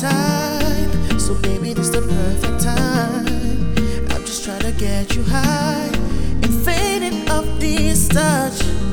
time. So, baby, this the perfect time. I'm just trying to get you high and fading up this touch.